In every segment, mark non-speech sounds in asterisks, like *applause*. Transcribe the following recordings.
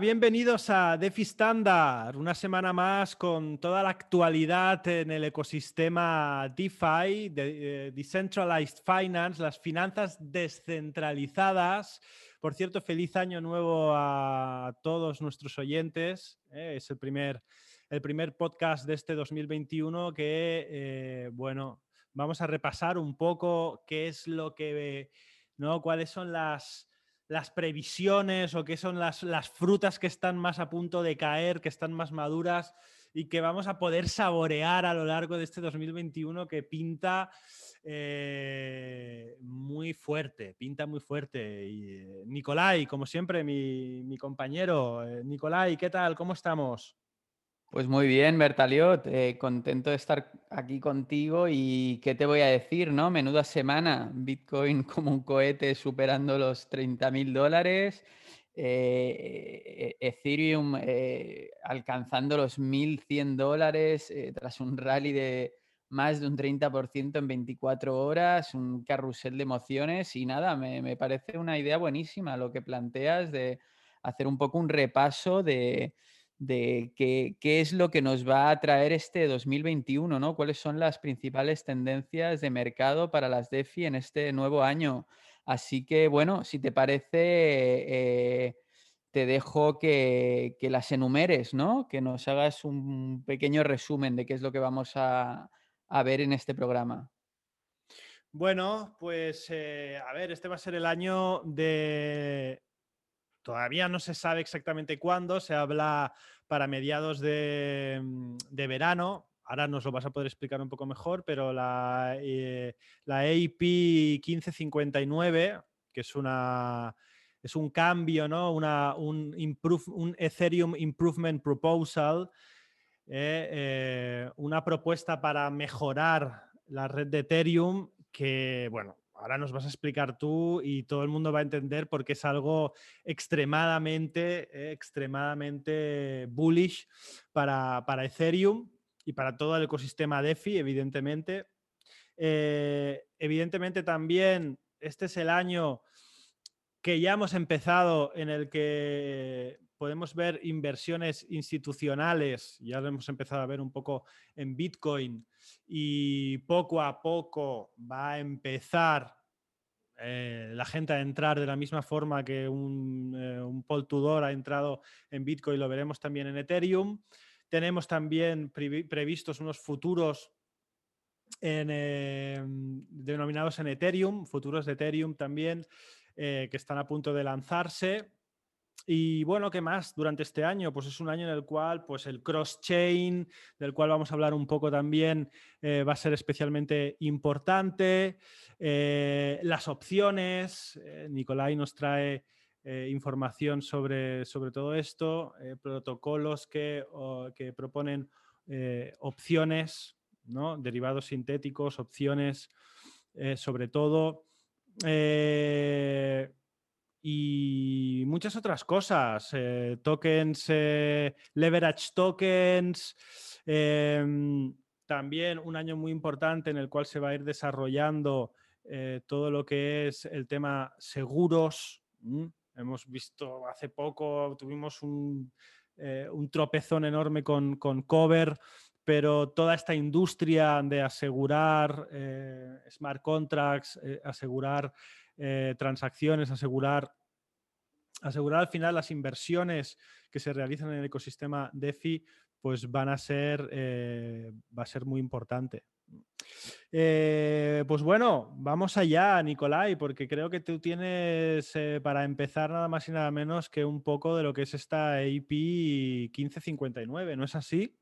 Bienvenidos a DeFi Standard, una semana más con toda la actualidad en el ecosistema DeFi, de, eh, Decentralized Finance, las finanzas descentralizadas. Por cierto, feliz año nuevo a todos nuestros oyentes. Eh, es el primer, el primer podcast de este 2021 que, eh, bueno, vamos a repasar un poco qué es lo que, ¿no? Cuáles son las las previsiones o qué son las, las, frutas que están más a punto de caer, que están más maduras y que vamos a poder saborear a lo largo de este 2021 que pinta eh, muy fuerte, pinta muy fuerte. Y, eh, Nicolai, como siempre, mi, mi compañero. Eh, Nicolai, ¿qué tal? ¿Cómo estamos? Pues muy bien, Bertaliot, eh, contento de estar aquí contigo y qué te voy a decir, ¿no? Menuda semana, Bitcoin *laughs* como un cohete superando los 30 mil dólares, eh, Ethereum eh, alcanzando los 1.100 dólares tras un rally de más de un 30% en 24 horas, un carrusel de emociones y nada, me, me parece una idea buenísima lo que planteas de hacer un poco un repaso de de qué, es lo que nos va a traer este 2021, ¿no? ¿Cuáles son las principales tendencias de mercado para las DeFi en este nuevo año? Así que, bueno, si te parece, eh, te dejo que, las enumeres, ¿no? Que nos hagas un pequeño resumen de qué es lo que vamos a, ver en este programa. Bueno, pues eh, a ver, este va a ser el año de Todavía no se sabe exactamente cuándo, se habla para mediados de, mm, verano. Ahora nos lo vas a poder explicar un poco mejor, pero la, eh, la AP 1559, que es una es un cambio, ¿no? Una, un, un Ethereum Improvement Proposal, eh, eh, una propuesta para mejorar la red de Ethereum que, bueno, ahora nos vas a explicar tú y todo el mundo va a entender porque es algo extremadamente, extremadamente bullish para, Ethereum y para todo el ecosistema DeFi, evidentemente. Eh, evidentemente también este es el año que ya hemos empezado en el que podemos ver inversiones institucionales, ya lo hemos empezado a ver un poco en Bitcoin y poco a poco va a empezar eh, la gente a entrar de la misma forma que un, eh, un Paul ha entrado en Bitcoin, lo veremos también en Ethereum. Tenemos también previstos unos futuros em, denominados en Ethereum, futuros de Ethereum también, eh, que están a punto de lanzarse. Y bueno, ¿qué más durante este año? Pues es un año en el cual pues el cross-chain, del cual vamos a hablar un poco también, eh, va a ser especialmente importante. Eh, las opciones, eh, Nicolai nos trae información sobre, sobre, todo esto, protocolos que, que proponen opciones, ¿no? derivados sintéticos, opciones, sobre todo y muchas otras cosas, eh, tokens, eh, leverage tokens, em, también un año muy importante en el cual se va a ir desarrollando eh, todo lo que es el tema seguros. Hemos visto hace poco, tuvimos un, tropezón enorme con, con, Cover, pero toda esta industria de asegurar smart contracts, asegurar eh, transacciones, asegurar, asegurar al final las inversiones que se realizan en el ecosistema DeFi, pues van a ser, eh, va a ser muy importante. Eh, pues bueno, vamos allá, Nicolai, porque creo que tú tienes para empezar nada más y nada menos que un poco de lo que es esta AP 1559, ¿no es así?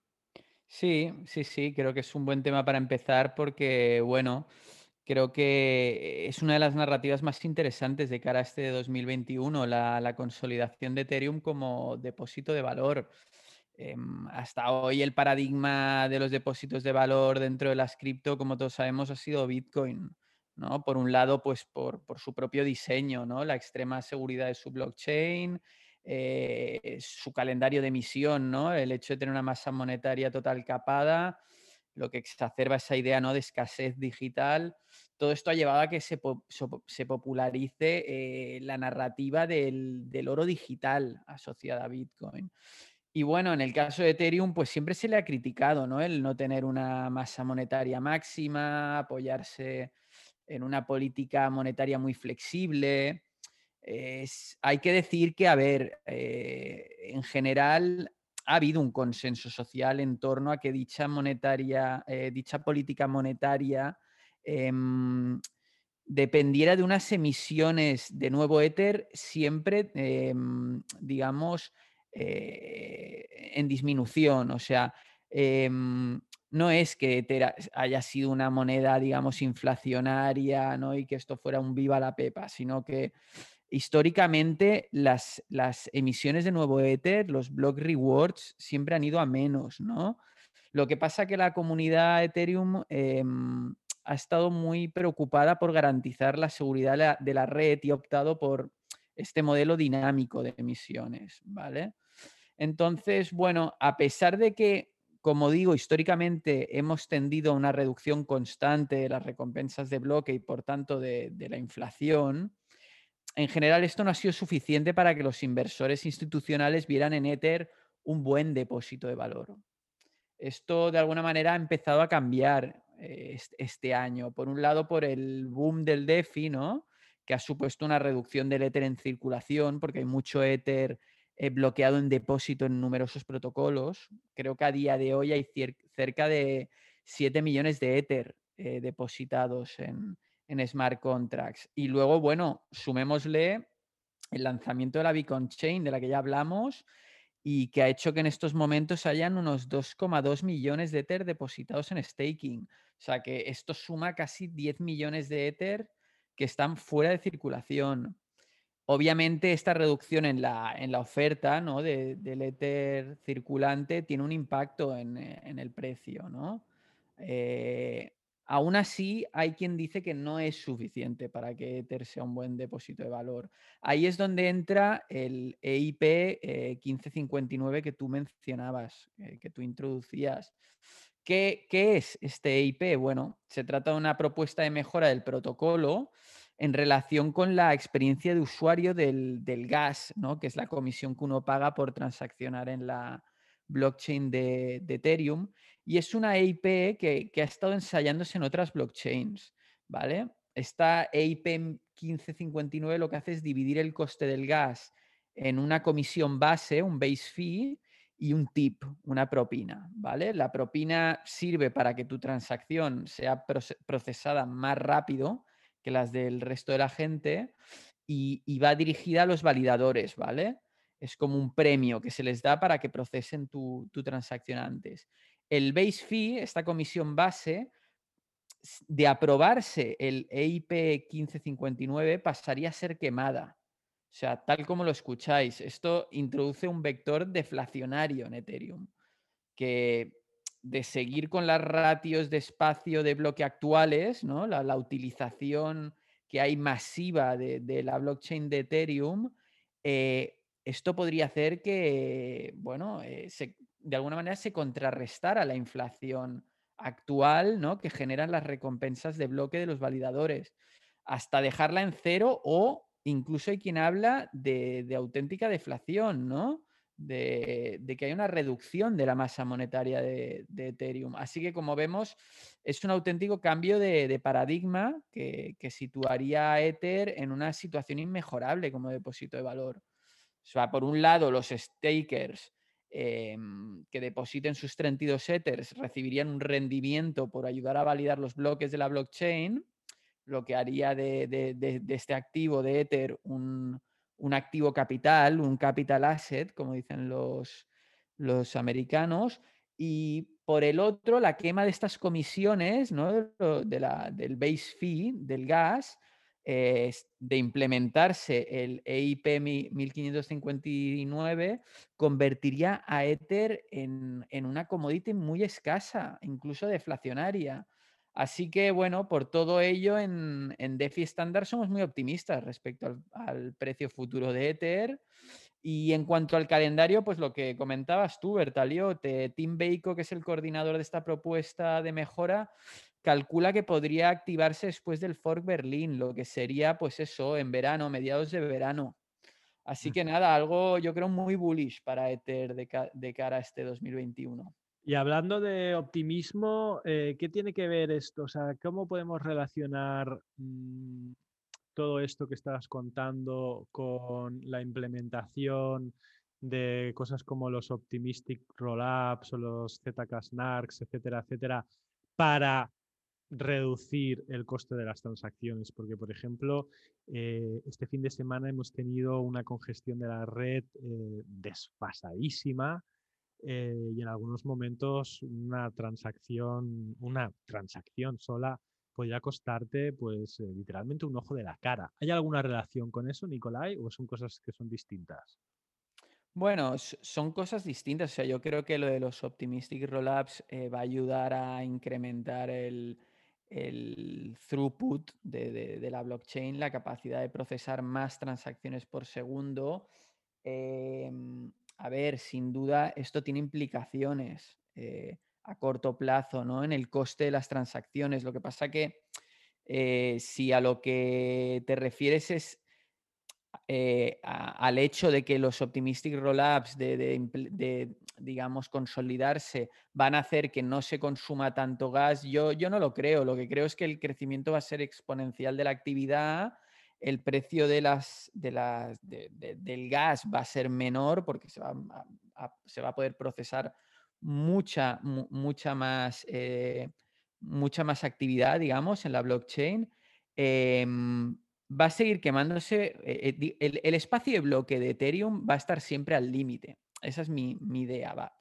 Sí, sí, sí, creo que es un buen tema para empezar porque, bueno, Creo que es una de las narrativas más interesantes de cara a este 2021, la, la consolidación de Ethereum como depósito de valor. Em, hasta hoy el paradigma de los depósitos de valor dentro de las cripto, como todos sabemos, ha sido Bitcoin. ¿no? Por un lado, pues por, por su propio diseño, ¿no? la extrema seguridad de su blockchain, eh, su calendario de emisión, ¿no? el hecho de tener una masa monetaria total capada lo que exacerba esa idea ¿no? de escasez digital. Todo esto ha llevado a que se, popularice eh, la narrativa del, oro digital asociada a Bitcoin. Y bueno, en el caso de Ethereum, pues siempre se le ha criticado, ¿no? El no tener una masa monetaria máxima, apoyarse en una política monetaria muy flexible. hay que decir que, a ver, eh, en general ha habido un consenso social en torno a que dicha monetaria, eh, dicha política monetaria em, dependiera de unas emisiones de nuevo éter siempre, em, digamos, eh, en disminución. O sea, em, no es que Ether haya sido una moneda, digamos, inflacionaria, ¿no? Y que esto fuera un viva la pepa, sino que históricamente las, las emisiones de nuevo Ether, los block rewards, siempre han ido a menos, ¿no? Lo que pasa que la comunidad Ethereum em, ha estado muy preocupada por garantizar la seguridad de la red y ha optado por este modelo dinámico de emisiones, ¿vale? Entonces, bueno, a pesar de que, como digo, históricamente hemos tendido a una reducción constante de las recompensas de bloque y por tanto de, la inflación, en general esto no ha sido suficiente para que los inversores institucionales vieran en Ether un buen depósito de valor. Esto de alguna manera ha empezado a cambiar eh, este año. Por un lado, por el boom del DeFi, ¿no? que ha supuesto una reducción del Ether en circulación, porque hay mucho Ether eh, bloqueado en depósito en numerosos protocolos. Creo que a día de hoy hay cerca de 7 millones de Ether eh, depositados en, smart contracts. Y luego, bueno, sumémosle el lanzamiento de la Beacon Chain, de la que ya hablamos, y que ha hecho que en estos momentos hayan unos 2,2 millones de Ether depositados en staking. O sea que esto suma casi 10 millones de Ether que están fuera de circulación. Obviamente esta reducción en la, en la oferta ¿no? de, del Ether circulante tiene un impacto en, eh, el precio. ¿no? Eh, aún así, hay quien dice que no es suficiente para que Ether sea un buen depósito de valor. Ahí es donde entra el EIP 1559 eh, que tú mencionabas, que tú introducías. ¿Qué, ¿Qué, es este EIP? Bueno, se trata de una propuesta de mejora del protocolo en relación con la experiencia de usuario del, gas, ¿no? que es la comisión que uno paga por transaccionar en la blockchain de, Ethereum. Y es una EIP que, ha estado ensayándose en otras blockchains. ¿vale? Esta EIP 1559 lo que hace es dividir el coste del gas en una comisión base, un base fee, y un tip, una propina, ¿vale? La propina sirve para que tu transacción sea procesada más rápido que las del resto de la gente y, va dirigida a los validadores, ¿vale? Es como un premio que se les da para que procesen tu, transacción antes. El base fee, esta comisión base, de aprobarse el EIP 1559 pasaría a ser quemada. O sea, tal como lo escucháis, esto introduce un vector deflacionario en Ethereum, que de seguir con las ratios de espacio de bloque actuales, ¿no? la, utilización que hay masiva de, la blockchain de Ethereum, eh, esto podría hacer que, bueno, eh, de alguna manera se contrarrestara la inflación actual ¿no? que generan las recompensas de bloque de los validadores, hasta dejarla en cero o incluso hay quien habla de, de auténtica deflación, ¿no? de, que hay una reducción de la masa monetaria de, Ethereum. Así que como vemos, es un auténtico cambio de, paradigma que, situaría a Ether en una situación inmejorable como depósito de valor. O sea, por un lado, los stakers em, que depositen sus 32 Ethers recibirían un rendimiento por ayudar a validar los bloques de la blockchain, lo que haría de este activo de Ether un, activo capital, un capital asset, como dicen los, americanos, y por el otro, la quema de estas comisiones, ¿no? del base fee del gas, de implementarse el EIP 1559, convertiría a Ether en, en, una commodity muy escasa, incluso deflacionaria. Así que, bueno, por todo ello, en, en DeFi estándar somos muy optimistas respecto al, precio futuro de Ether. Y en cuanto al calendario, pues lo que comentabas tú, Bertalio, Tim Bacon, que es el coordinador de esta propuesta de mejora, calcula que podría activarse después del Fork Berlín, lo que sería, pues eso, en verano, mediados de verano. Así que nada, algo yo creo muy bullish para Ether de, cara a este 2021. Y hablando de optimismo, eh, ¿qué tiene que ver esto? O sea, ¿cómo podemos relacionar mm, todo esto que estabas contando con la implementación de cosas como los optimistic rollups o los ZK snarks, etcétera, etcétera, para reducir el coste de las transacciones, porque por ejemplo, eh, este fin de semana hemos tenido una congestión de la red eh, desfasadísima eh, y en algunos momentos una transacción, una transacción sola podría costarte pues literalmente un ojo de la cara. ¿Hay alguna relación con eso, Nicolai, o son cosas que son distintas? Bueno, son cosas distintas. O sea, yo creo que lo de los optimistic rollups va a ayudar a incrementar el, el throughput de, la blockchain, la capacidad de procesar más transacciones por segundo. Em, a ver, sin duda, esto tiene implicaciones eh, a corto plazo, ¿no? En el coste de las transacciones. Lo que pasa que eh, si a lo que te refieres es eh, al hecho de que los optimistic rollups de, de, digamos, consolidarse van a hacer que no se consuma tanto gas, yo, yo no lo creo. Lo que creo es que el crecimiento va a ser exponencial de la actividad, el precio de las, de las, del gas va a ser menor porque se va a, se va a poder procesar mucha, mucha, más, eh, mucha más actividad, digamos, en la blockchain. Em, va a seguir quemándose, eh, eh, el, espacio de bloque de Ethereum va a estar siempre al límite. Esa es mi, idea, va,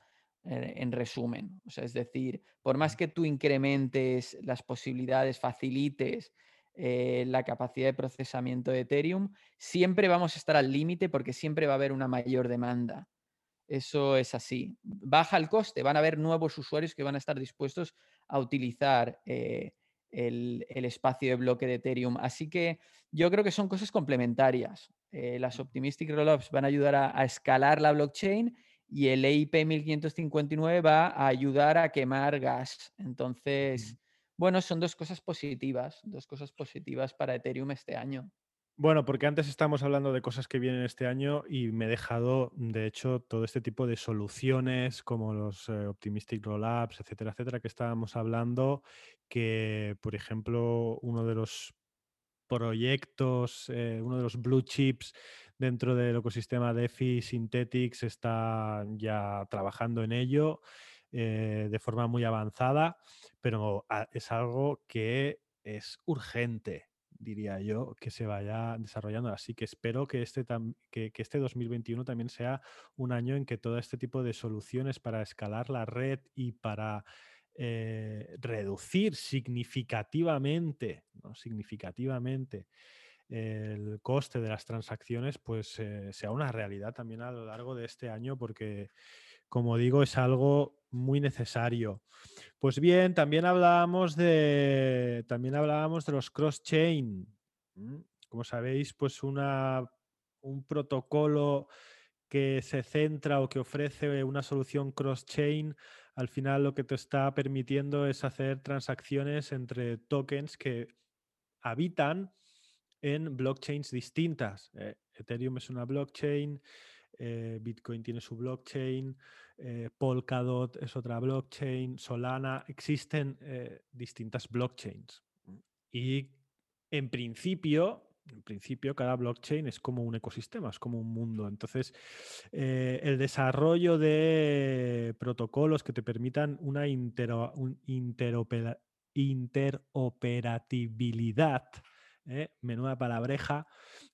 eh, en resumen. O sea, es decir, por más que tú incrementes las posibilidades, facilites la capacidad de procesamiento de Ethereum, siempre vamos a estar al límite porque siempre va a haber una mayor demanda. Eso es así. Baja el coste, van a haber nuevos usuarios que van a estar dispuestos a utilizar el, espacio de bloque de Ethereum. Así que yo creo que son cosas complementarias. Eh, las Optimistic Rollups van a ayudar a, escalar la blockchain y el EIP 1559 va a ayudar a quemar gas. Entonces, bueno, son dos cosas positivas, dos cosas positivas para Ethereum este año. Bueno, porque antes estamos hablando de cosas que vienen este año y me he dejado, de hecho, todo este tipo de soluciones como los eh, Optimistic Rollups, etcétera, etcétera, que estábamos hablando, que, por ejemplo, uno de los proyectos, eh, uno de los blue chips dentro del ecosistema DeFi Synthetics está ya trabajando en ello eh, de forma muy avanzada, pero es algo que es urgente diría yo, que se vaya desarrollando. Así que espero que este, que, este 2021 también sea un año en que todo este tipo de soluciones para escalar la red y para eh, reducir significativamente, ¿no? significativamente el coste de las transacciones, pues eh, sea una realidad también a lo largo de este año, porque como digo, es algo muy necesario. Pues bien, también hablábamos de, también hablábamos de los cross-chain. Como sabéis, pues una, un protocolo que se centra o que ofrece una solución cross-chain, al final lo que te está permitiendo es hacer transacciones entre tokens que habitan en blockchains distintas. Eh, Ethereum es una blockchain, eh, Bitcoin tiene su blockchain, eh, Polkadot es otra blockchain, Solana, existen distintas blockchains. Y en principio, en principio, cada blockchain es como un ecosistema, es como un mundo. Entonces, el desarrollo de protocolos que te permitan una interoperabilidad, menuda palabreja,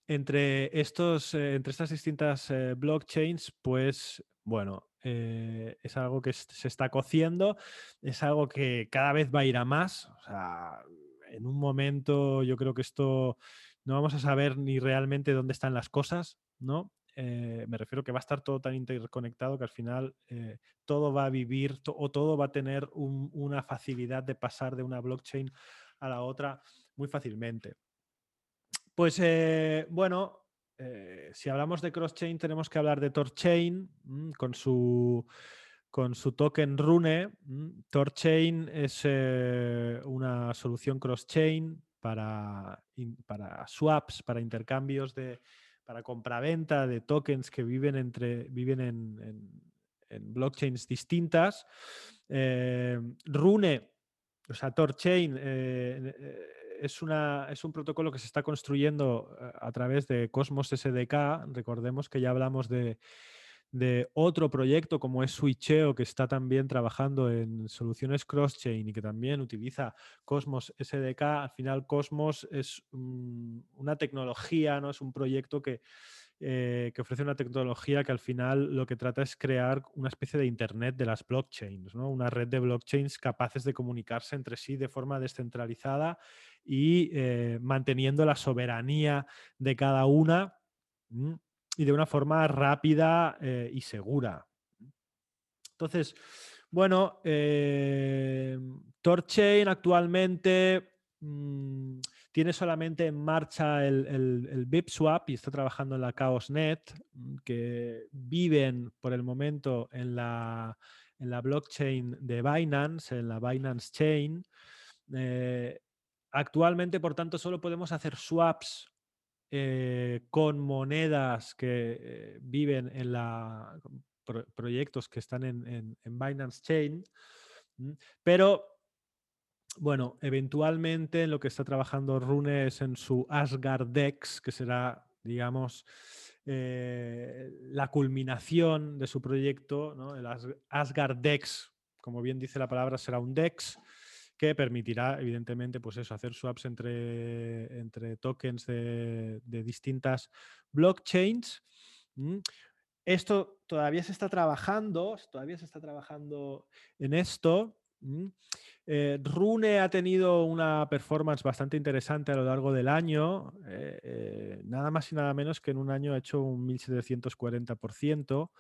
entre, estos, eh, entre estas distintas eh, blockchains, pues bueno, eh, es algo que se está cociendo, es algo que cada vez va a ir a más. O sea, en un momento yo creo que esto no vamos a saber ni realmente dónde están las cosas, ¿no? me refiero que va a estar todo tan interconectado que al final todo va a vivir o todo va a tener una facilidad de pasar de una blockchain a la otra muy fácilmente. Pues eh, bueno, eh, si hablamos de cross-chain, tenemos que hablar de TorChain mm, con su con su token Rune. Mm, TorChain es eh, una solución cross-chain para, swaps, para intercambios de para compraventa de tokens que viven entre viven en, blockchains distintas. Eh, Rune, o sea, TorChain es, una, es un protocolo que se está construyendo eh, a través de Cosmos SDK. Recordemos que ya hablamos de, otro proyecto como es Switcheo, que está también trabajando en soluciones cross-chain y que también utiliza Cosmos SDK. Al final, Cosmos es una tecnología, ¿no? Es un proyecto que eh, que ofrece una tecnología que al final lo que trata es crear una especie de Internet de las blockchains, ¿no? una red de blockchains capaces de comunicarse entre sí de forma descentralizada y eh, manteniendo la soberanía de cada una y de una forma rápida eh, y segura. Entonces, bueno, Torchain actualmente mm, tiene solamente en marcha el, el, BIPSwap y está trabajando en la ChaosNet, mm, que viven por el momento en la, en la blockchain de Binance, en la Binance Chain. Eh, actualmente, por tanto, solo podemos hacer swaps eh, con monedas que eh, viven en la proyectos que están en, en Binance Chain, pero bueno, eventualmente en lo que está trabajando Rune es en su Asgard Dex, que será, digamos, eh, la culminación de su proyecto. ¿no? El Asgard Dex, como bien dice la palabra, será un Dex que permitirá, evidentemente, pues eso, hacer swaps entre, entre tokens de, distintas blockchains. Esto todavía se está trabajando, todavía se está trabajando en esto. Eh, Rune ha tenido una performance bastante interesante a lo largo del año, eh, eh, nada más y nada menos que en un año ha hecho un 1740%.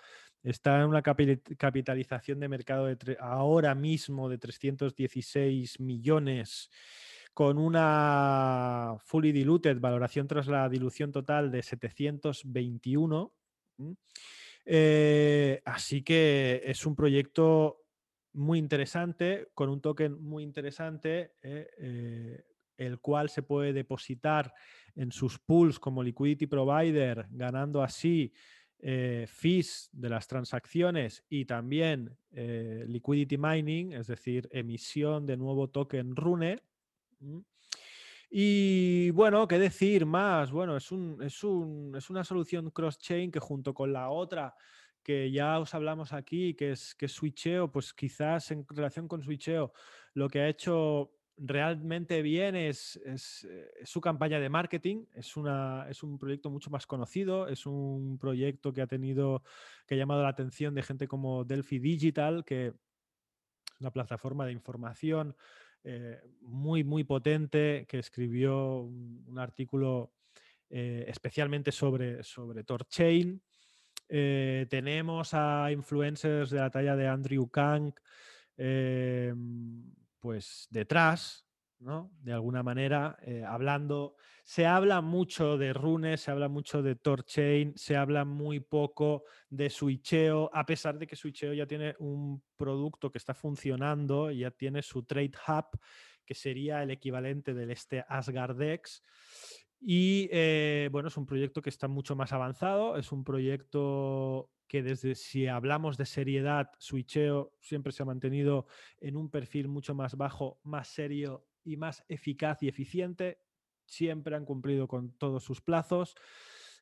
Está en una capitalización de mercado de ahora mismo de 316 millones con una fully diluted, valoración tras la dilución total de 721. así que es un proyecto muy interesante, con un token muy interesante, eh, eh, el cual se puede depositar en sus pools como liquidity provider, ganando así eh, fees de las transacciones y también liquidity mining, es decir, emisión de nuevo token Rune. Y bueno, ¿qué decir más? Bueno, es, un, es, un, es una solución cross-chain que junto con la otra que ya os hablamos aquí, que es, que Switcheo, pues quizás en relación con Switcheo, lo que ha hecho realmente bien es, eh, su campaña de marketing. Es, una, es un proyecto mucho más conocido, es un proyecto que ha tenido, que ha llamado la atención de gente como Delphi Digital, que es una plataforma de información eh, muy, muy potente, que escribió un, artículo eh, especialmente sobre, sobre Torchain. Tenemos a influencers de la talla de Andrew Kang, pues detrás, ¿no? De alguna manera, eh, hablando. Se habla mucho de Rune, se habla mucho de Torchain, se habla muy poco de Switcheo, a pesar de que Switcheo ya tiene un producto que está funcionando, ya tiene su Trade Hub, que sería el equivalente del este Asgardex. Y eh, bueno, es un proyecto que está mucho más avanzado, es un proyecto que desde si hablamos de seriedad, Switcheo siempre se ha mantenido en un perfil mucho más bajo, más serio y más eficaz y eficiente. Siempre han cumplido con todos sus plazos.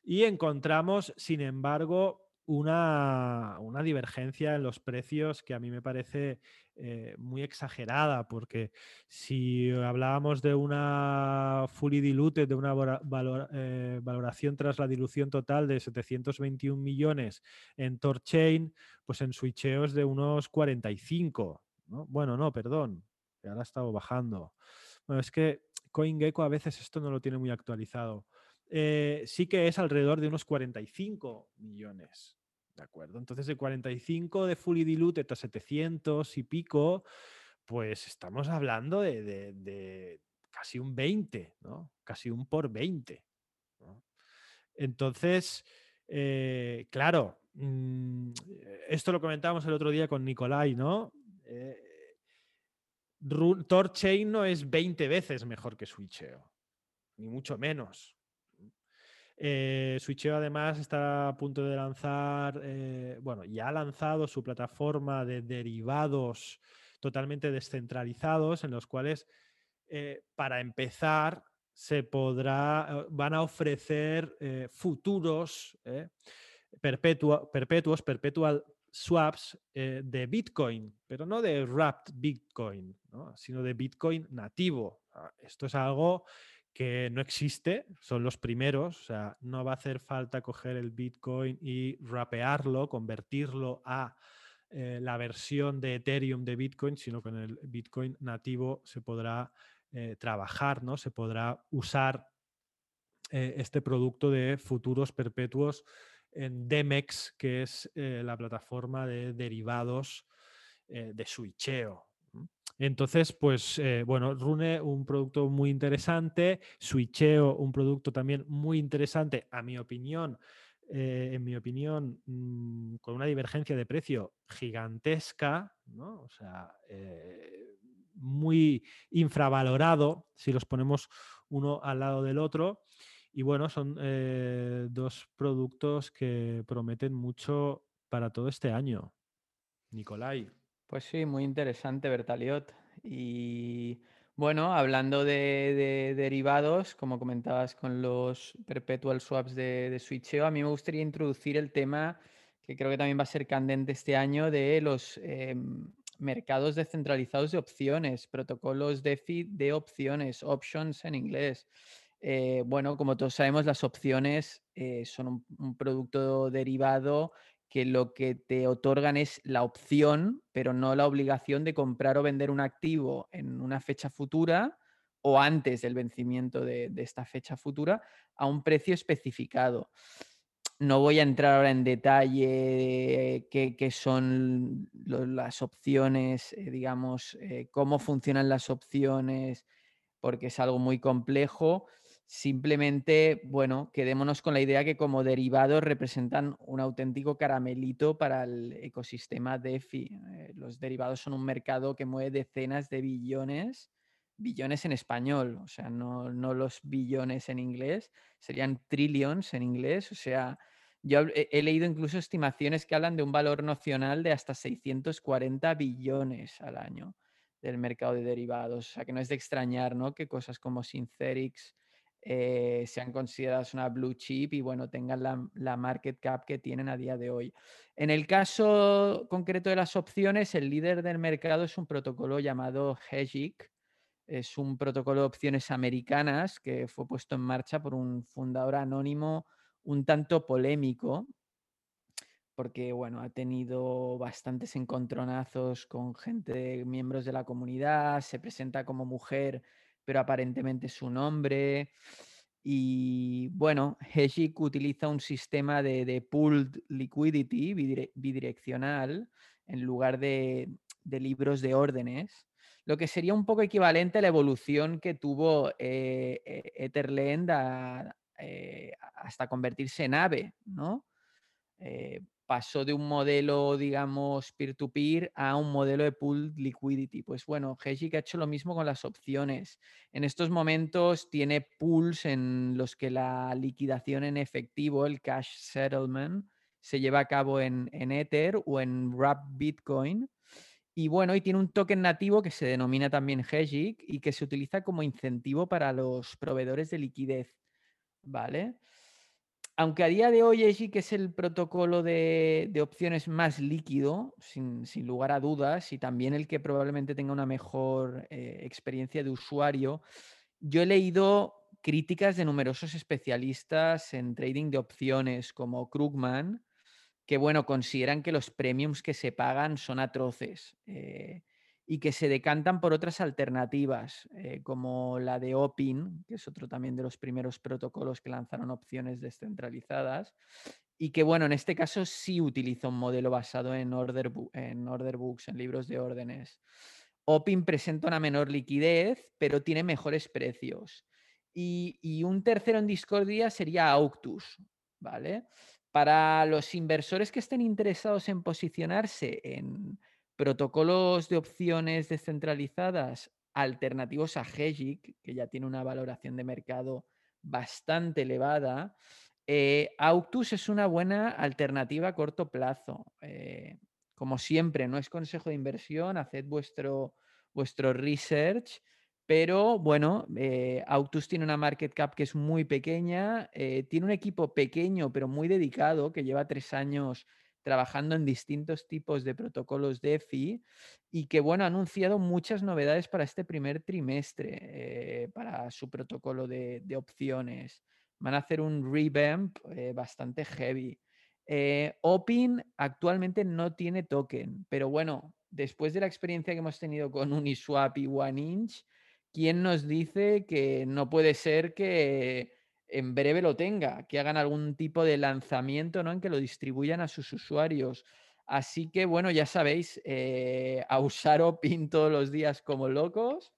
Y encontramos, sin embargo, una, una, divergencia en los precios que a mí me parece eh, muy exagerada, porque si hablábamos de una fully diluted, de una eh, valoración tras la dilución total de 721 millones en Torchain, pues en Switcheo es de unos 45. ¿no? Bueno, no, perdón, ahora ha estado bajando. Bueno, es que CoinGecko a veces esto no lo tiene muy actualizado. Eh, sí que es alrededor de unos 45 millones. ¿De acuerdo? Entonces, de 45 de fully diluted a 700 y pico, pues estamos hablando de, casi un 20, ¿no? Casi un por 20. Entonces, eh, claro, mm, esto lo comentábamos el otro día con Nicolai, ¿no? Eh, Torchain no es 20 veces mejor que Switcheo, ni mucho menos. Eh, además está a punto de lanzar, eh, bueno, ya ha lanzado su plataforma de derivados totalmente descentralizados en los cuales eh, para empezar se podrá, van a ofrecer futuros perpetuos, perpetual swaps de Bitcoin, pero no de wrapped Bitcoin, sino de Bitcoin nativo. Ah, esto es algo que no existe, son los primeros, o sea, no va a hacer falta coger el Bitcoin y rapearlo, convertirlo a eh, la versión de Ethereum de Bitcoin, sino con el Bitcoin nativo se podrá eh, trabajar, ¿no? Se podrá usar eh, este producto de futuros perpetuos en Demex, que es la plataforma de derivados de switcheo. Entonces, pues eh, bueno, Rune, un producto muy interesante, Switcheo, un producto también muy interesante, a mi opinión, eh, en mi opinión, mm, con una divergencia de precio gigantesca, ¿no? O sea, eh, muy infravalorado si los ponemos uno al lado del otro. Y bueno, son dos productos que prometen mucho para todo este año. Nicolai. Pues sí, muy interesante, Bertaliot. Y bueno, hablando de, derivados, como comentabas con los perpetual swaps de, de Switcheo, a mí me gustaría introducir el tema que creo que también va a ser candente este año de los em, mercados descentralizados de opciones, protocolos DeFi de opciones, options en inglés. Eh, bueno, como todos sabemos, las opciones eh, son un, producto derivado que lo que te otorgan es la opción, pero no la obligación de comprar o vender un activo en una fecha futura o antes del vencimiento de, esta fecha futura a un precio especificado. No voy a entrar ahora en detalle qué, son las opciones, eh, digamos, eh, cómo funcionan las opciones, porque es algo muy complejo. Simplemente, bueno, quedémonos con la idea que como derivados representan un auténtico caramelito para el ecosistema DeFi. Eh, los derivados son un mercado que mueve decenas de billones, billones en español, o sea, no, los billones en inglés, serían trillions en inglés, o sea, yo he, leído incluso estimaciones que hablan de un valor nocional de hasta 640 billones al año del mercado de derivados. O sea, que no es de extrañar, ¿no? Que cosas como Synthetics, eh, sean consideradas una blue chip y bueno, tengan la, market cap que tienen a día de hoy. En el caso concreto de las opciones, el líder del mercado es un protocolo llamado HEGIC. Es un protocolo de opciones americanas que fue puesto en marcha por un fundador anónimo un tanto polémico, porque bueno, ha tenido bastantes encontronazos con gente, miembros de la comunidad, se presenta como mujer pero aparentemente es un hombre. Y bueno, Heshik utiliza un sistema de, pooled liquidity bidireccional en lugar de, libros de órdenes, lo que sería un poco equivalente a la evolución que tuvo eh, e-, Etherlend eh, hasta convertirse en AVE, ¿no? Eh, pasó de un modelo, digamos, peer-to-peer a un modelo de pool liquidity. Pues bueno, Hegic ha hecho lo mismo con las opciones. En estos momentos tiene pools en los que la liquidación en efectivo, el cash settlement, se lleva a cabo en, Ether o en Wrap Bitcoin. Y bueno, y tiene un token nativo que se denomina también Hegic y que se utiliza como incentivo para los proveedores de liquidez. ¿Vale? Aunque a día de hoy EGIC es el protocolo de, opciones más líquido, sin, lugar a dudas, y también el que probablemente tenga una mejor eh, experiencia de usuario, yo he leído críticas de numerosos especialistas en trading de opciones como Krugman, que bueno, consideran que los premiums que se pagan son atroces. Eh, y que se decantan por otras alternativas, eh, como la de OPIN, que es otro también de los primeros protocolos que lanzaron opciones descentralizadas, y que, bueno, en este caso sí utiliza un modelo basado en order, en order books, en libros de órdenes. OPIN presenta una menor liquidez, pero tiene mejores precios. Y, un tercero en discordia sería Auctus, ¿vale? Para los inversores que estén interesados en posicionarse en protocolos de opciones descentralizadas alternativos a Hegic, que ya tiene una valoración de mercado bastante elevada, eh, Auctus es una buena alternativa a corto plazo. Eh, como siempre, no es consejo de inversión, haced vuestro, vuestro research, pero bueno, eh, Auctus tiene una market cap que es muy pequeña, tiene un equipo pequeño pero muy dedicado que lleva tres años trabajando en distintos tipos de protocolos DeFi y que, bueno, ha anunciado muchas novedades para este primer trimestre, eh, para su protocolo de, opciones. Van a hacer un revamp eh, bastante heavy. Eh, Opin actualmente no tiene token, pero bueno, después de la experiencia que hemos tenido con Uniswap y OneInch, ¿quién nos dice que no puede ser que en breve lo tenga, que hagan algún tipo de lanzamiento, ¿no? En que lo distribuyan a sus usuarios. Así que, bueno, ya sabéis, eh, a usar OPIN todos los días como locos,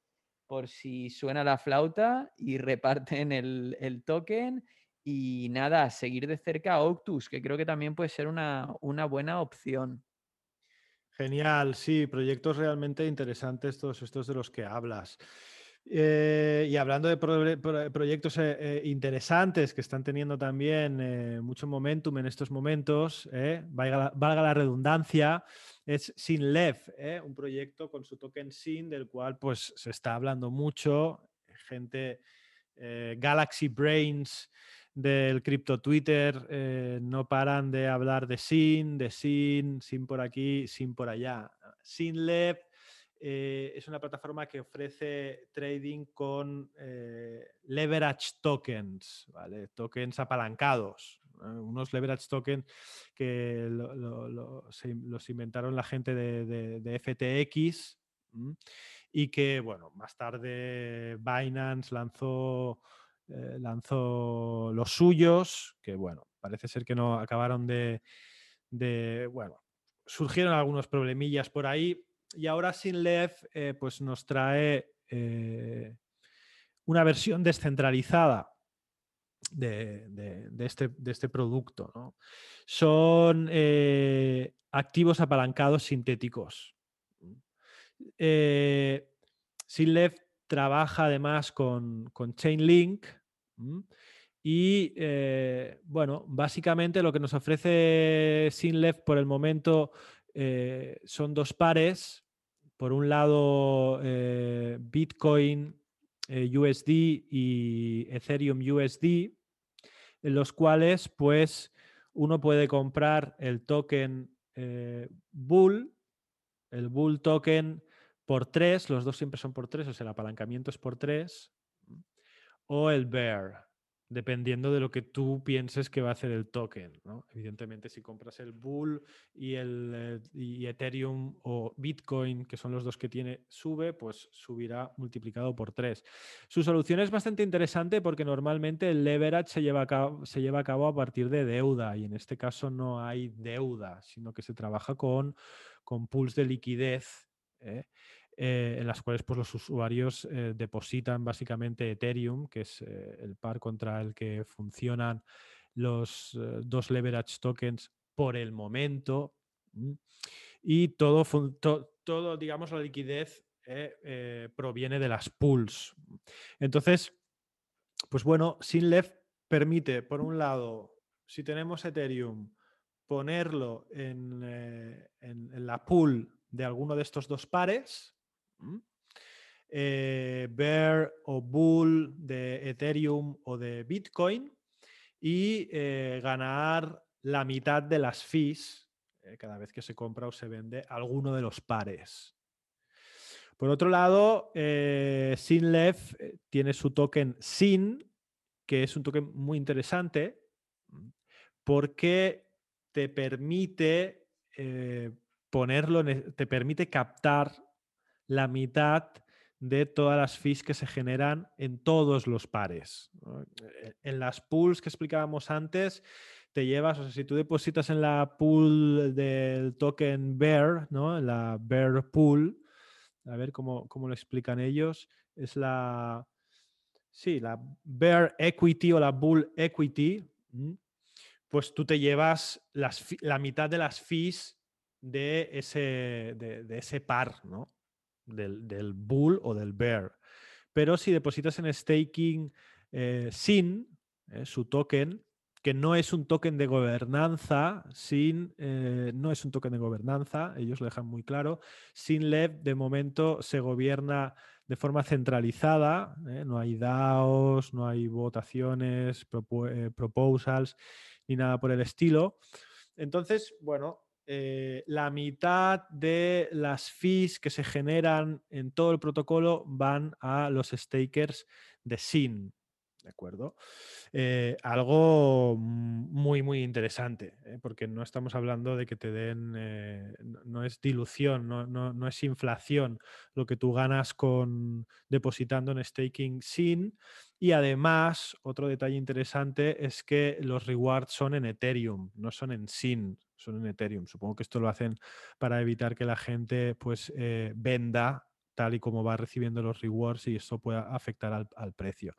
por si suena la flauta y reparten el, token. Y nada, seguir de cerca a Octus, que creo que también puede ser una, una buena opción. Genial, sí, proyectos realmente interesantes todos estos de los que hablas. Eh, y hablando de proyectos eh, eh, interesantes que están teniendo también mucho momentum en estos momentos, valga la, redundancia, es SynLev, un proyecto con su token SIN del cual pues se está hablando mucho, gente, Galaxy Brains del cripto Twitter no paran de hablar de SIN, de SIN, SIN por aquí, SIN por allá. SynLev eh, es una plataforma que ofrece trading con eh, leverage tokens, ¿vale? tokens apalancados. Unos leverage tokens que los inventaron la gente de, FTX y que, bueno, más tarde Binance lanzó, eh, lanzó los suyos, que, bueno, parece ser que no acabaron de, de bueno, surgieron algunos problemillas por ahí, y ahora Sinlev eh, pues nos trae eh, una versión descentralizada de, este, este, producto. Son eh, activos apalancados sintéticos. Sinlev trabaja además con, con Chainlink. Y bueno, básicamente lo que nos ofrece Sinlev por el momento eh, son dos pares. Por un lado, eh, Bitcoin eh, USD y Ethereum USD, en los cuales pues uno puede comprar el token Bull, el Bull token por tres, los dos siempre son por tres, o sea, el apalancamiento es por tres, o el Bear, dependiendo de lo que tú pienses que va a hacer el token. Evidentemente, si compras el Bull y, el, eh, Ethereum o Bitcoin, que son los dos que tiene, sube, pues subirá multiplicado por tres. Su solución es bastante interesante porque normalmente el leverage se lleva a cabo, se lleva a, cabo a partir de deuda y en este caso no hay deuda, sino que se trabaja con, con pools de liquidez. ¿eh? Eh, en las cuales pues, los usuarios eh, depositan básicamente Ethereum, que es eh, el par contra el que funcionan los dos leverage tokens por el momento. Y todo, todo, digamos, la liquidez proviene de las pools. Entonces, pues bueno, Sinlev permite, por un lado, si tenemos Ethereum, ponerlo en, en la pool de alguno de estos dos pares eh, Bear o Bull de Ethereum o de Bitcoin y eh, ganar la mitad de las fees eh, cada vez que se compra o se vende alguno de los pares. Por otro lado, Sinlev tiene su token SIN, que es un token muy interesante porque te permite ponerlo, te permite captar la mitad de todas las fees que se generan en todos los pares. E, en las pools que explicábamos antes, te llevas, o sea, si tú depositas en la pool del token Bear, ¿no? En la Bear Pool, a ver cómo, cómo lo explican ellos, es la, sí, la Bear Equity o la Bull Equity, pues tú te llevas la mitad de las fees de ese, de, ese par, ¿no? Del, Bull o del Bear. Pero si depositas en staking eh, SIN, eh, su token, que no es un token de gobernanza, sin, eh, no es un token de gobernanza, ellos lo dejan muy claro. Sin LEV, de momento, se gobierna de forma centralizada, no hay DAOs, no hay votaciones, proposals, ni nada por el estilo. Entonces, bueno, la mitad de las fees que se generan en todo el protocolo van a los stakers de SIN, ¿de acuerdo? Eh, algo muy, muy interesante, ¿eh? porque no estamos hablando de que te den, eh, no, es dilución, no, es inflación lo que tú ganas con depositando en staking sin. Y además, otro detalle interesante es que los rewards son en Ethereum, no son en SIN, son en Ethereum. Supongo que esto lo hacen para evitar que la gente pues venda y como va recibiendo los rewards y eso pueda afectar al, precio.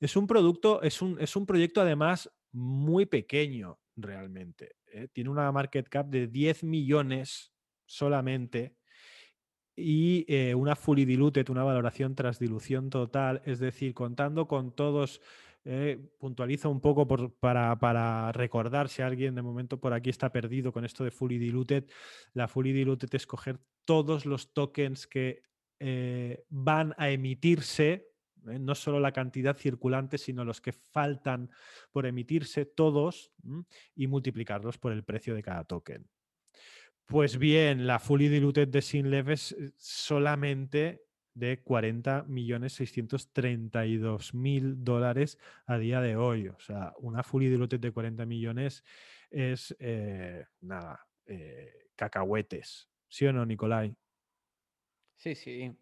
Es un producto, es un, es un, proyecto además muy pequeño realmente. ¿eh? Tiene una market cap de 10 millones solamente y eh, una fully diluted, una valoración tras dilución total, es decir, contando con todos eh, puntualizo un poco para, para, recordar si alguien de momento por aquí está perdido con esto de Fully Diluted. La Fully Diluted es coger todos los tokens que eh, van a emitirse, ¿eh? no solo la cantidad circulante, sino los que faltan por emitirse, todos, y multiplicarlos por el precio de cada token. Pues bien, la fully diluted de Sinlev es eh, solamente de 40.632.000 dólares a día de hoy. O sea, una fully diluted de 40 millones es nada, cacahuetes. ¿Sí o no, Nicolai? Sí, sí,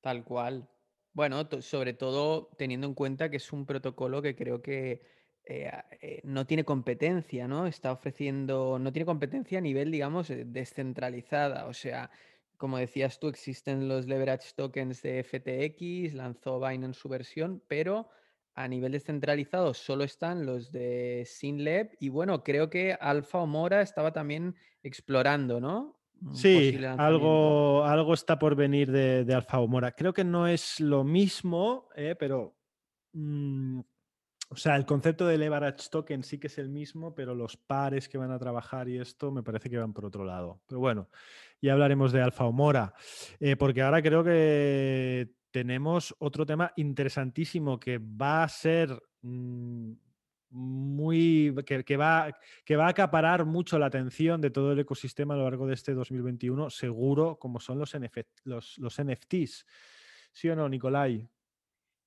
tal cual. Bueno, sobre todo teniendo en cuenta que es un protocolo que creo que eh, eh, no tiene competencia, ¿no? Está ofreciendo, no tiene competencia a nivel, digamos, eh, descentralizada. O sea, como decías tú, existen los leverage tokens de FTX, lanzó Binance su versión, pero a nivel descentralizado solo están los de Synlab y bueno, creo que Alfa o Mora estaba también explorando, ¿no? Sí, algo, algo está por venir de, Alfa o Mora. Creo que no es lo mismo, eh, pero. Mm, o sea, el concepto de leverage token sí que es el mismo, pero los pares que van a trabajar y esto me parece que van por otro lado. Pero bueno, ya hablaremos de Alfa o Mora, eh, porque ahora creo que tenemos otro tema interesantísimo que va a ser. Mm, muy que, va, que va a acaparar mucho la atención de todo el ecosistema a lo largo de este 2021, seguro, como son los, los, los NFTs. ¿Sí o no, Nicolai?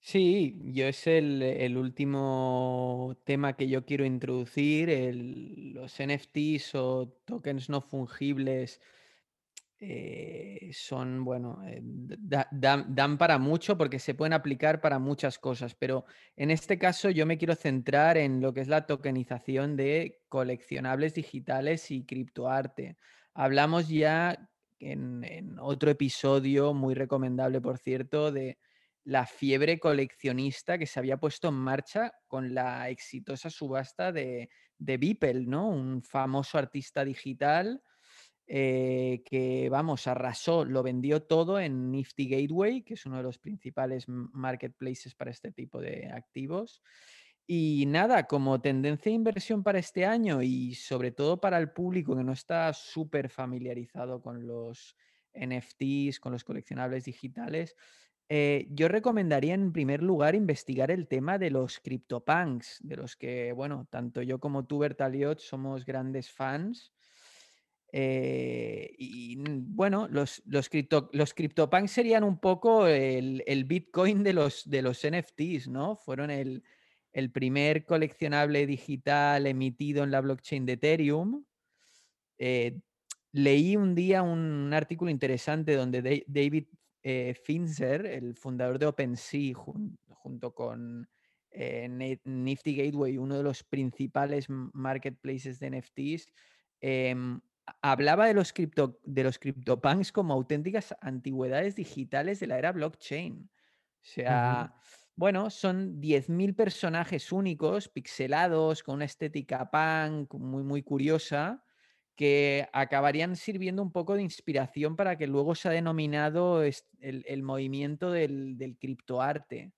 Sí, yo es el, último tema que yo quiero introducir, los NFTs o tokens no fungibles eh, son, bueno, eh, dan para mucho porque se pueden aplicar para muchas cosas, pero en este caso yo me quiero centrar en lo que es la tokenización de coleccionables digitales y criptoarte. Hablamos ya en, otro episodio, muy recomendable por cierto, de la fiebre coleccionista que se había puesto en marcha con la exitosa subasta de, de Beeple, ¿no? Un famoso artista digital eh, que, vamos, arrasó, lo vendió todo en Nifty Gateway, que es uno de los principales marketplaces para este tipo de activos. Y nada, como tendencia de inversión para este año y sobre todo para el público que no está súper familiarizado con los NFTs, con los coleccionables digitales, eh, yo recomendaría en primer lugar investigar el tema de los CryptoPunks, de los que, bueno, tanto yo como tú, Bertaliot, somos grandes fans. Eh, y bueno, los, los, los CryptoPunks serían un poco el, Bitcoin de los, de los NFTs, ¿no? Fueron el, primer coleccionable digital emitido en la blockchain de Ethereum. Eh, leí un día un, artículo interesante donde David eh, Finzer, el fundador de OpenSea, junto con Nifty Gateway, uno de los principales marketplaces de NFTs, em, hablaba de los, cripto, de los CryptoPunks como auténticas antigüedades digitales de la era blockchain. O sea, bueno, son 10.000 personajes únicos, pixelados, con una estética punk muy, muy curiosa, que acabarían sirviendo un poco de inspiración para que luego se ha denominado el, movimiento del, del criptoarte.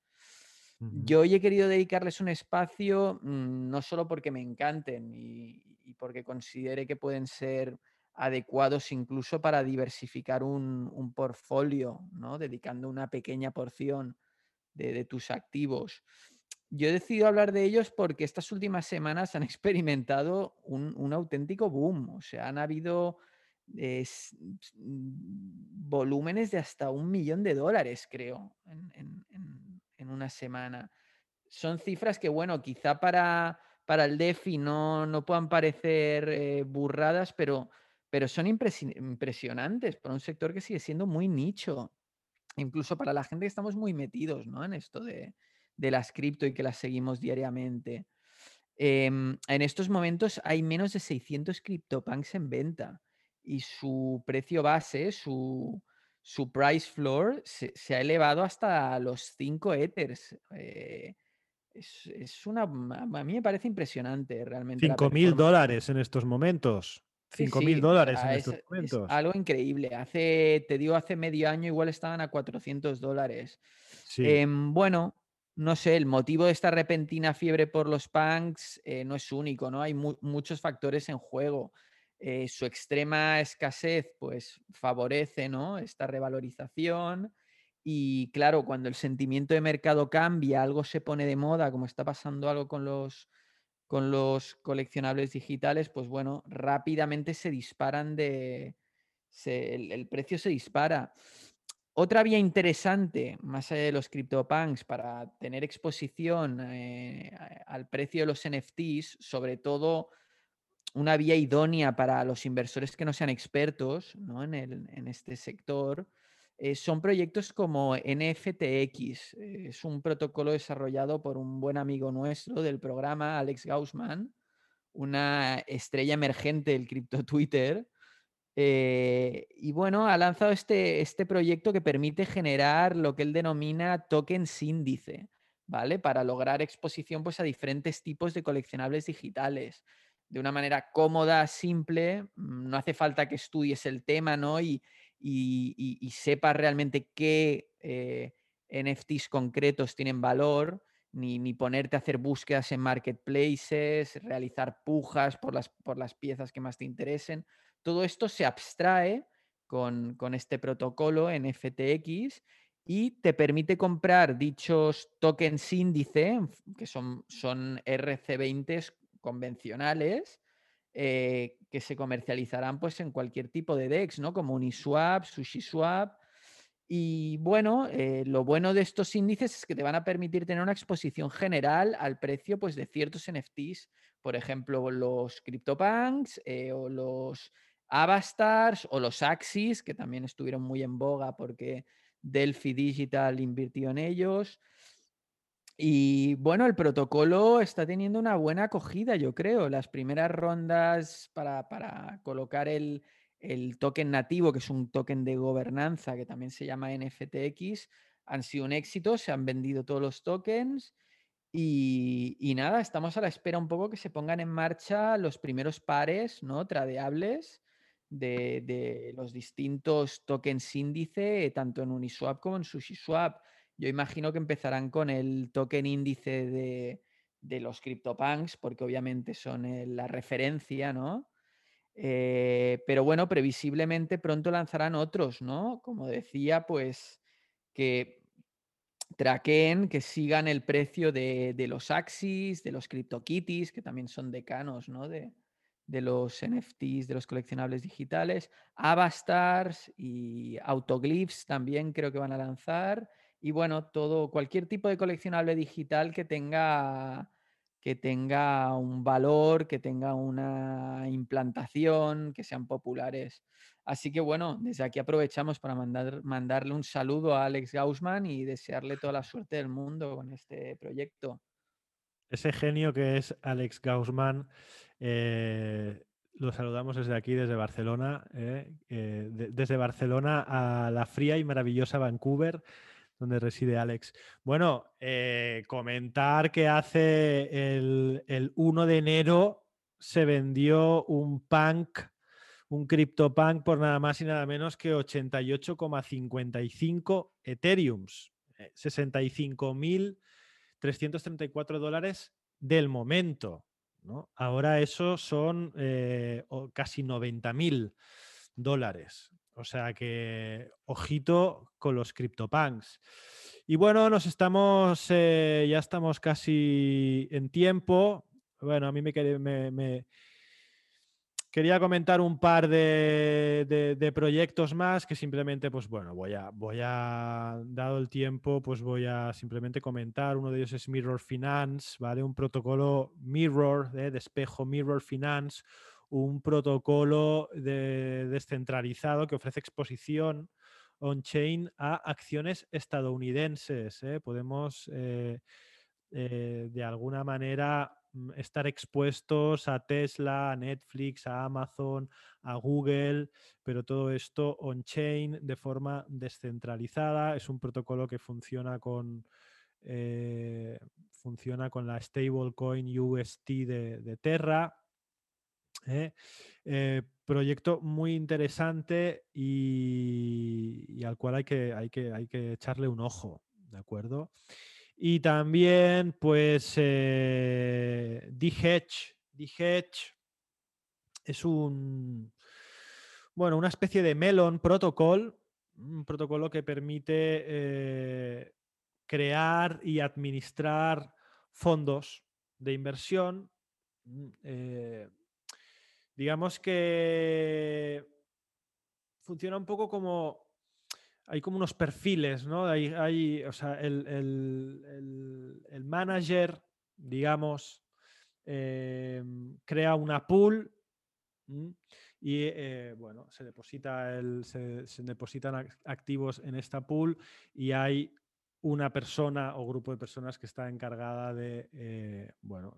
Yo hoy he querido dedicarles un espacio mm, no solo porque me encanten y, porque considere que pueden ser adecuados incluso para diversificar un, portfolio, ¿no? dedicando una pequeña porción de, tus activos. Yo he decidido hablar de ellos porque estas últimas semanas han *laughs* experimentado un, auténtico boom. O sea, han habido mm, volúmenes de hasta un millón de dólares, creo, en una semana. Son cifras que, bueno, quizá para, para el DeFi no, no puedan parecer eh, burradas, pero, pero son impresionantes para un sector que sigue siendo muy nicho. Incluso para la gente que estamos muy metidos ¿no? en esto de, de las cripto y que las seguimos diariamente. Em, en estos momentos hay menos de 600 CryptoPunks en venta y su precio base, su, su price floor se, ha elevado hasta los 5 Ethers. Eh, es, una. A mí me parece impresionante realmente. 5 mil dólares en estos momentos. 5 mil dólares en estos momentos. algo increíble. Hace, te digo, hace medio año igual estaban a 400 dólares. Em, bueno, no sé, el motivo de esta repentina fiebre por los punks eh, no es único, ¿no? Hay muchos factores en juego. Eh, su extrema escasez pues favorece ¿no? esta revalorización y claro, cuando el sentimiento de mercado cambia, algo se pone de moda, como está pasando algo con los, con los coleccionables digitales, pues bueno, rápidamente se disparan de... el, precio se dispara. Otra vía interesante, más allá de los CryptoPunks, para tener exposición eh, al precio de los NFTs, sobre todo una vía idónea para los inversores que no sean expertos en, este sector eh, son proyectos como NFTX. es un protocolo desarrollado por un buen amigo nuestro del programa, Alex Gaussman, una estrella emergente del cripto Twitter. Eh, y bueno, ha lanzado este, este proyecto que permite generar lo que él denomina tokens índice, ¿vale? Para lograr exposición pues, a diferentes tipos de coleccionables digitales de una manera cómoda, simple, mm, no hace falta que estudies el tema, ¿no? Y, sepas realmente qué eh, NFTs concretos tienen valor, ni, ponerte a hacer búsquedas en marketplaces, realizar pujas por las, por las piezas que más te interesen. Todo esto se abstrae con, este protocolo NFTX y te permite comprar dichos tokens índice, que son, son RC20 convencionales eh, que se comercializarán pues en cualquier tipo de DEX, ¿no? Como Uniswap, SushiSwap. Y bueno, eh, lo bueno de estos índices es que te van a permitir tener una exposición general al precio pues, de ciertos NFTs, por ejemplo, los CryptoPunks eh, o los Avastars o los Axis, que también estuvieron muy en boga porque Delphi Digital invirtió en ellos. Y bueno, el protocolo está teniendo una buena acogida, yo creo. Las primeras rondas para, colocar el, token nativo, que es un token de gobernanza que también se llama NFTX, han sido un éxito, se han vendido todos los tokens. Y, nada, estamos a la espera un poco que se pongan en marcha los primeros pares ¿no? tradeables de, de los distintos tokens índice, tanto en Uniswap como en SushiSwap. Yo imagino que empezarán con el token índice de, los CryptoPunks, porque obviamente son la referencia, ¿no? Eh, pero bueno, previsiblemente pronto lanzarán otros, ¿no? Como decía, pues que traqueen, que sigan el precio de, los Axis, de los CryptoKitties, que también son decanos, ¿no? De, de los NFTs, de los coleccionables digitales, Avastars y Autoglyphs también creo que van a lanzar y bueno, todo, cualquier tipo de coleccionable digital que tenga, que tenga un valor, que tenga una implantación, que sean populares. Así que bueno, desde aquí aprovechamos para mandar, mandarle un saludo a Alex Gaussman y desearle toda la suerte del mundo con este proyecto. Ese genio que es Alex Gaussman, eh, lo saludamos desde aquí, desde Barcelona, eh, eh, desde Barcelona a la fría y maravillosa Vancouver donde reside Alex. Bueno, eh, comentar que hace el, el 1 de enero se vendió un punk, un CryptoPunk por nada más y nada menos que 88,55 Ethereums, 65.334 eh, dólares del momento. ¿no? Ahora eso son eh, casi 90.000 dólares. O sea que ojito con los CryptoPunks. Y bueno, nos estamos, eh, ya estamos casi en tiempo. Bueno, a mí me, me, quería comentar un par de, proyectos más que simplemente, pues bueno, voy a, voy a, dado el tiempo, pues voy a simplemente comentar. Uno de ellos es Mirror Finance, ¿vale? Un protocolo Mirror, ¿eh? de espejo Mirror Finance, un protocolo descentralizado que ofrece exposición on-chain a acciones estadounidenses. ¿eh? Podemos, eh, de alguna manera, Mm, estar expuestos a Tesla, a Netflix, a Amazon, a Google, pero todo esto on-chain de forma descentralizada. Es un protocolo que funciona con, eh, funciona con la stablecoin UST de, Terra. ¿Eh? Proyecto muy interesante y, al cual hay que, hay, que, hay que echarle un ojo, ¿de acuerdo? Y también, pues, eh, D-Hedge. es un, bueno, una especie de Melon Protocol, un protocolo que permite eh, crear y administrar fondos de inversión. Mm, eh, digamos que funciona un poco como hay como unos perfiles, ¿no? Hay, o sea, el, manager, digamos, em, crea una pool y, eh, bueno, se, deposita el, se, depositan activos en esta pool y hay una persona o grupo de personas que está encargada de eh, bueno,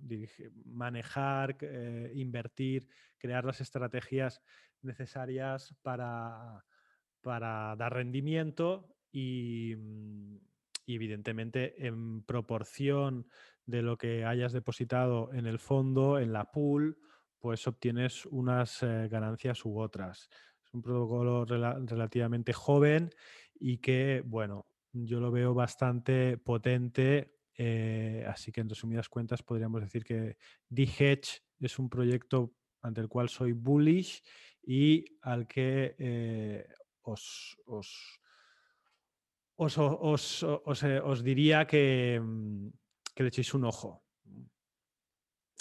manejar, eh, invertir, crear las estrategias necesarias para, para dar rendimiento y, mm, evidentemente en proporción de lo que hayas depositado en el fondo, en la pool, pues obtienes unas eh, ganancias u otras. Es un protocolo relativamente joven y que, bueno, yo lo veo bastante potente. Eh, así que en resumidas cuentas podríamos decir que D-Hedge es un proyecto ante el cual soy bullish y al que eh, os, eh, os, diría que, mm, que, le echéis un ojo.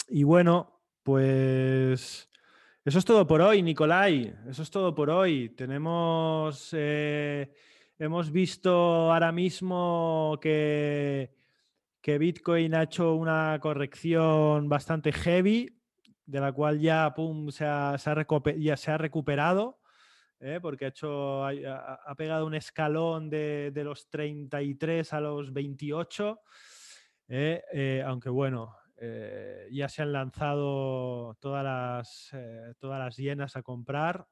Y bueno, pues eso es todo por hoy, Nicolai. Eso es todo por hoy. Tenemos, eh, hemos visto ahora mismo que, que Bitcoin ha hecho una corrección bastante heavy, de la cual ya, se ha, recuperado. ¿eh? porque ha, hecho, ha, pegado un escalón de, los 33 a los 28, ¿eh? Eh, aunque bueno, ya se han lanzado todas las, todas las llenas a comprar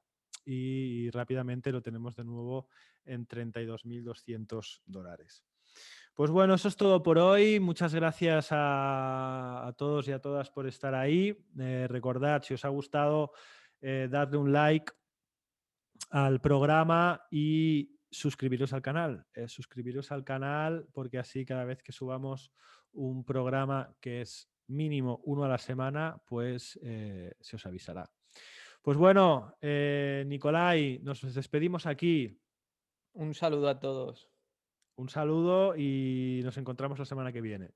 y, rápidamente lo tenemos de nuevo en 32.200 dólares. Pues bueno, eso es todo por hoy. Muchas gracias a, todos y a todas por estar ahí. recordad, si os ha gustado, darle un like al programa y suscribiros al canal. Eh, suscribiros al canal porque así cada vez que subamos un programa que es mínimo uno a la semana, pues eh, se os avisará. Pues bueno, eh, Nicolai, nos despedimos aquí. Un saludo a todos. Un saludo y nos encontramos la semana que viene.